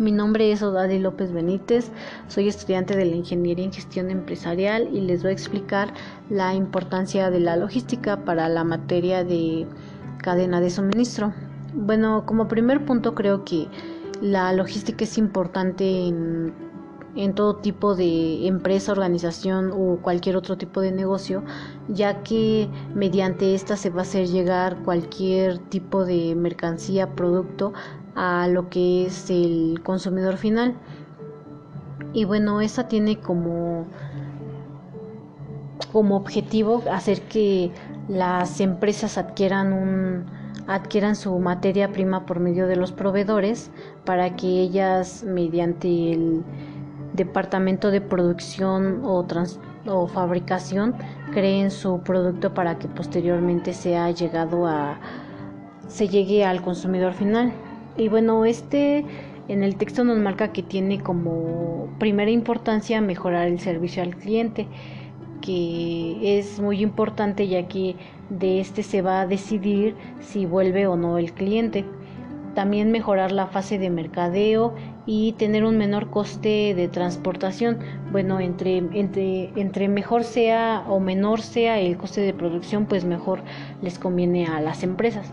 Mi nombre es Odadi López Benítez, soy estudiante de la Ingeniería en Gestión Empresarial y les voy a explicar la importancia de la logística para la materia de cadena de suministro. Bueno, como primer punto creo que la logística es importante en, en todo tipo de empresa, organización o cualquier otro tipo de negocio, ya que mediante esta se va a hacer llegar cualquier tipo de mercancía, producto a lo que es el consumidor final. Y bueno, esa tiene como, como objetivo hacer que las empresas adquieran un adquieran su materia prima por medio de los proveedores para que ellas mediante el departamento de producción o, o fabricación creen su producto para que posteriormente sea llegado a se llegue al consumidor final. Y bueno, este en el texto nos marca que tiene como primera importancia mejorar el servicio al cliente, que es muy importante ya que de este se va a decidir si vuelve o no el cliente. También mejorar la fase de mercadeo y tener un menor coste de transportación. Bueno, entre, entre, entre mejor sea o menor sea el coste de producción, pues mejor les conviene a las empresas.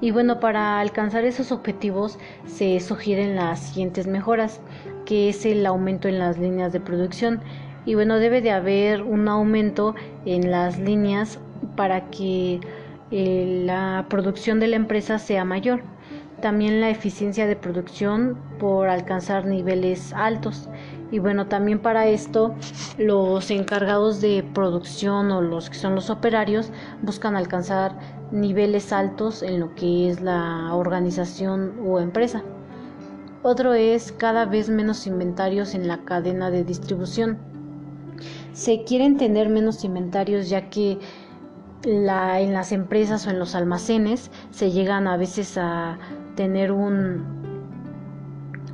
Y bueno, para alcanzar esos objetivos se sugieren las siguientes mejoras, que es el aumento en las líneas de producción. Y bueno, debe de haber un aumento en las líneas para que eh, la producción de la empresa sea mayor. También la eficiencia de producción por alcanzar niveles altos. Y bueno, también para esto los encargados de producción o los que son los operarios buscan alcanzar niveles altos en lo que es la organización o empresa. Otro es cada vez menos inventarios en la cadena de distribución. Se quieren tener menos inventarios ya que la, en las empresas o en los almacenes se llegan a veces a tener un,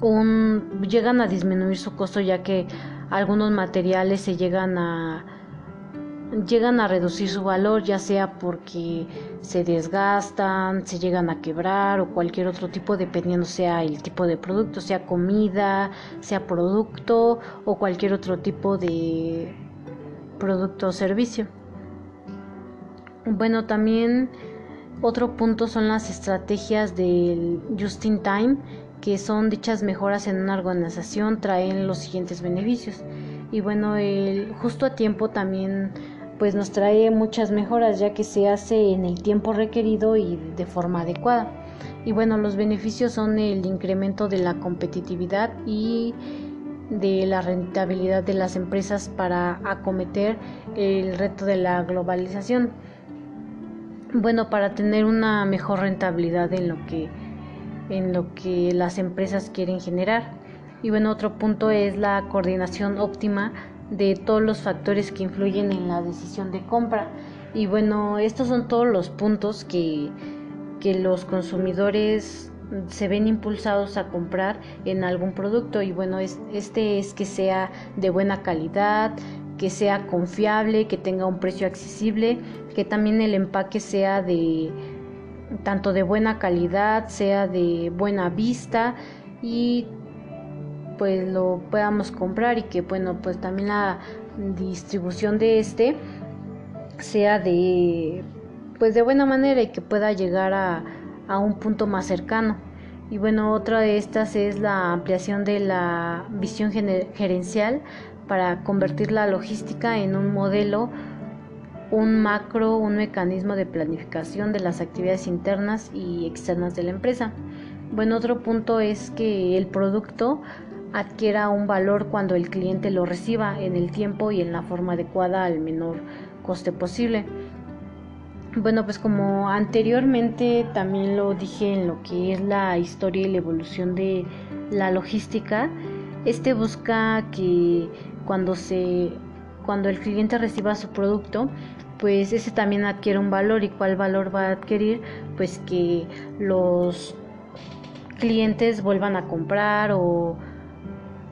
un llegan a disminuir su costo ya que algunos materiales se llegan a llegan a reducir su valor, ya sea porque se desgastan, se llegan a quebrar o cualquier otro tipo, dependiendo sea el tipo de producto, sea comida, sea producto o cualquier otro tipo de producto o servicio. Bueno, también otro punto son las estrategias del just in time, que son dichas mejoras en una organización traen los siguientes beneficios. Y bueno, el justo a tiempo también pues nos trae muchas mejoras ya que se hace en el tiempo requerido y de forma adecuada. Y bueno, los beneficios son el incremento de la competitividad y de la rentabilidad de las empresas para acometer el reto de la globalización. Bueno, para tener una mejor rentabilidad en lo que en lo que las empresas quieren generar. Y bueno, otro punto es la coordinación óptima de todos los factores que influyen en la decisión de compra. Y bueno, estos son todos los puntos que, que los consumidores se ven impulsados a comprar en algún producto y bueno, es, este es que sea de buena calidad, que sea confiable, que tenga un precio accesible, que también el empaque sea de tanto de buena calidad, sea de buena vista y pues lo podamos comprar y que bueno pues también la distribución de este sea de pues de buena manera y que pueda llegar a, a un punto más cercano. Y bueno otra de estas es la ampliación de la visión gerencial para convertir la logística en un modelo un macro, un mecanismo de planificación de las actividades internas y externas de la empresa. Bueno, otro punto es que el producto adquiera un valor cuando el cliente lo reciba en el tiempo y en la forma adecuada al menor coste posible. Bueno, pues como anteriormente también lo dije en lo que es la historia y la evolución de la logística, este busca que cuando se cuando el cliente reciba su producto, pues ese también adquiere un valor y cuál valor va a adquirir, pues que los clientes vuelvan a comprar o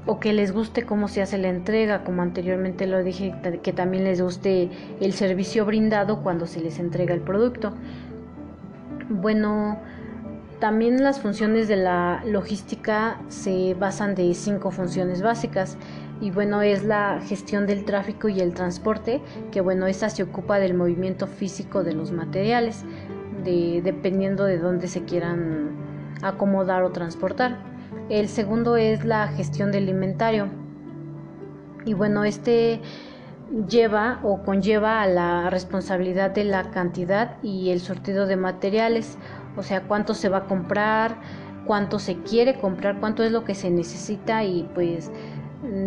o que les guste cómo se hace la entrega, como anteriormente lo dije, que también les guste el servicio brindado cuando se les entrega el producto. Bueno, también las funciones de la logística se basan de cinco funciones básicas y bueno es la gestión del tráfico y el transporte que bueno esta se ocupa del movimiento físico de los materiales de, dependiendo de dónde se quieran acomodar o transportar. El segundo es la gestión del inventario. Y bueno este lleva o conlleva a la responsabilidad de la cantidad y el sortido de materiales, o sea, cuánto se va a comprar, cuánto se quiere comprar, cuánto es lo que se necesita y pues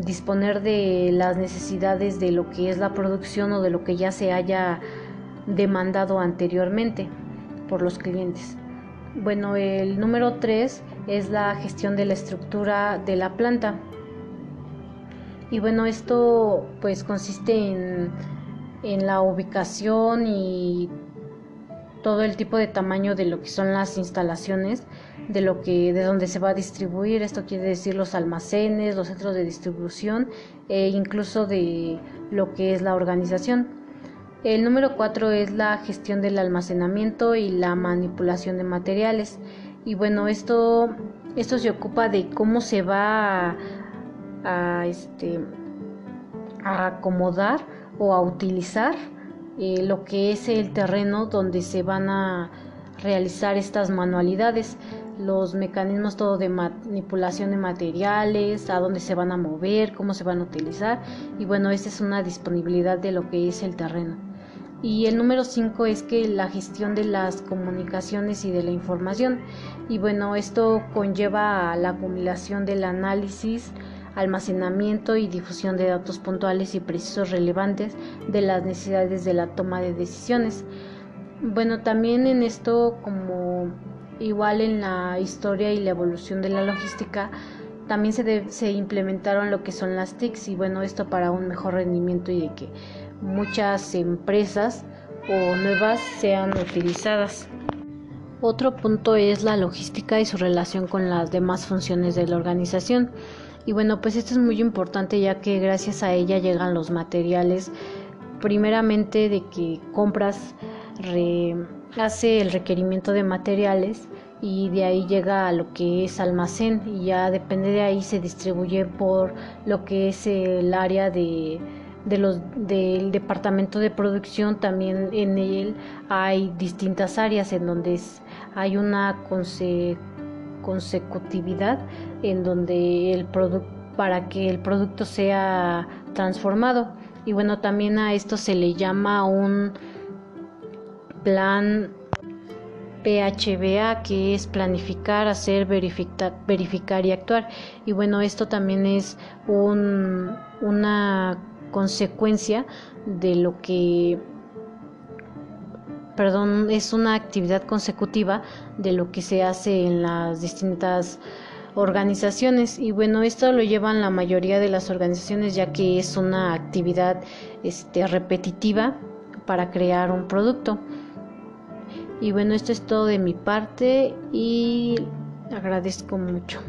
disponer de las necesidades de lo que es la producción o de lo que ya se haya demandado anteriormente por los clientes. Bueno, el número 3 es la gestión de la estructura de la planta. Y bueno, esto pues consiste en, en la ubicación y todo el tipo de tamaño de lo que son las instalaciones, de lo que de donde se va a distribuir, esto quiere decir los almacenes, los centros de distribución e incluso de lo que es la organización. El número 4 es la gestión del almacenamiento y la manipulación de materiales. Y bueno, esto esto se ocupa de cómo se va a a, este, a acomodar o a utilizar eh, lo que es el terreno donde se van a realizar estas manualidades, los mecanismos todo de manipulación de materiales, a dónde se van a mover, cómo se van a utilizar y bueno, esa es una disponibilidad de lo que es el terreno. Y el número 5 es que la gestión de las comunicaciones y de la información. Y bueno, esto conlleva a la acumulación del análisis, almacenamiento y difusión de datos puntuales y precisos relevantes de las necesidades de la toma de decisiones. Bueno, también en esto, como igual en la historia y la evolución de la logística, también se, se implementaron lo que son las TICs y bueno, esto para un mejor rendimiento y de que muchas empresas o nuevas sean utilizadas. Otro punto es la logística y su relación con las demás funciones de la organización. Y bueno, pues esto es muy importante ya que gracias a ella llegan los materiales, primeramente de que compras, hace el requerimiento de materiales y de ahí llega a lo que es almacén y ya depende de ahí se distribuye por lo que es el área de, de los del departamento de producción. También en él hay distintas áreas en donde hay una consecutividad en donde el producto para que el producto sea transformado. Y bueno también a esto se le llama un plan PHBA que es planificar, hacer, verificar, verificar y actuar. Y bueno esto también es un, una consecuencia de lo que perdón, es una actividad consecutiva de lo que se hace en las distintas organizaciones. Y bueno esto lo llevan la mayoría de las organizaciones ya que es una actividad este, repetitiva para crear un producto y bueno esto es todo de mi parte y agradezco mucho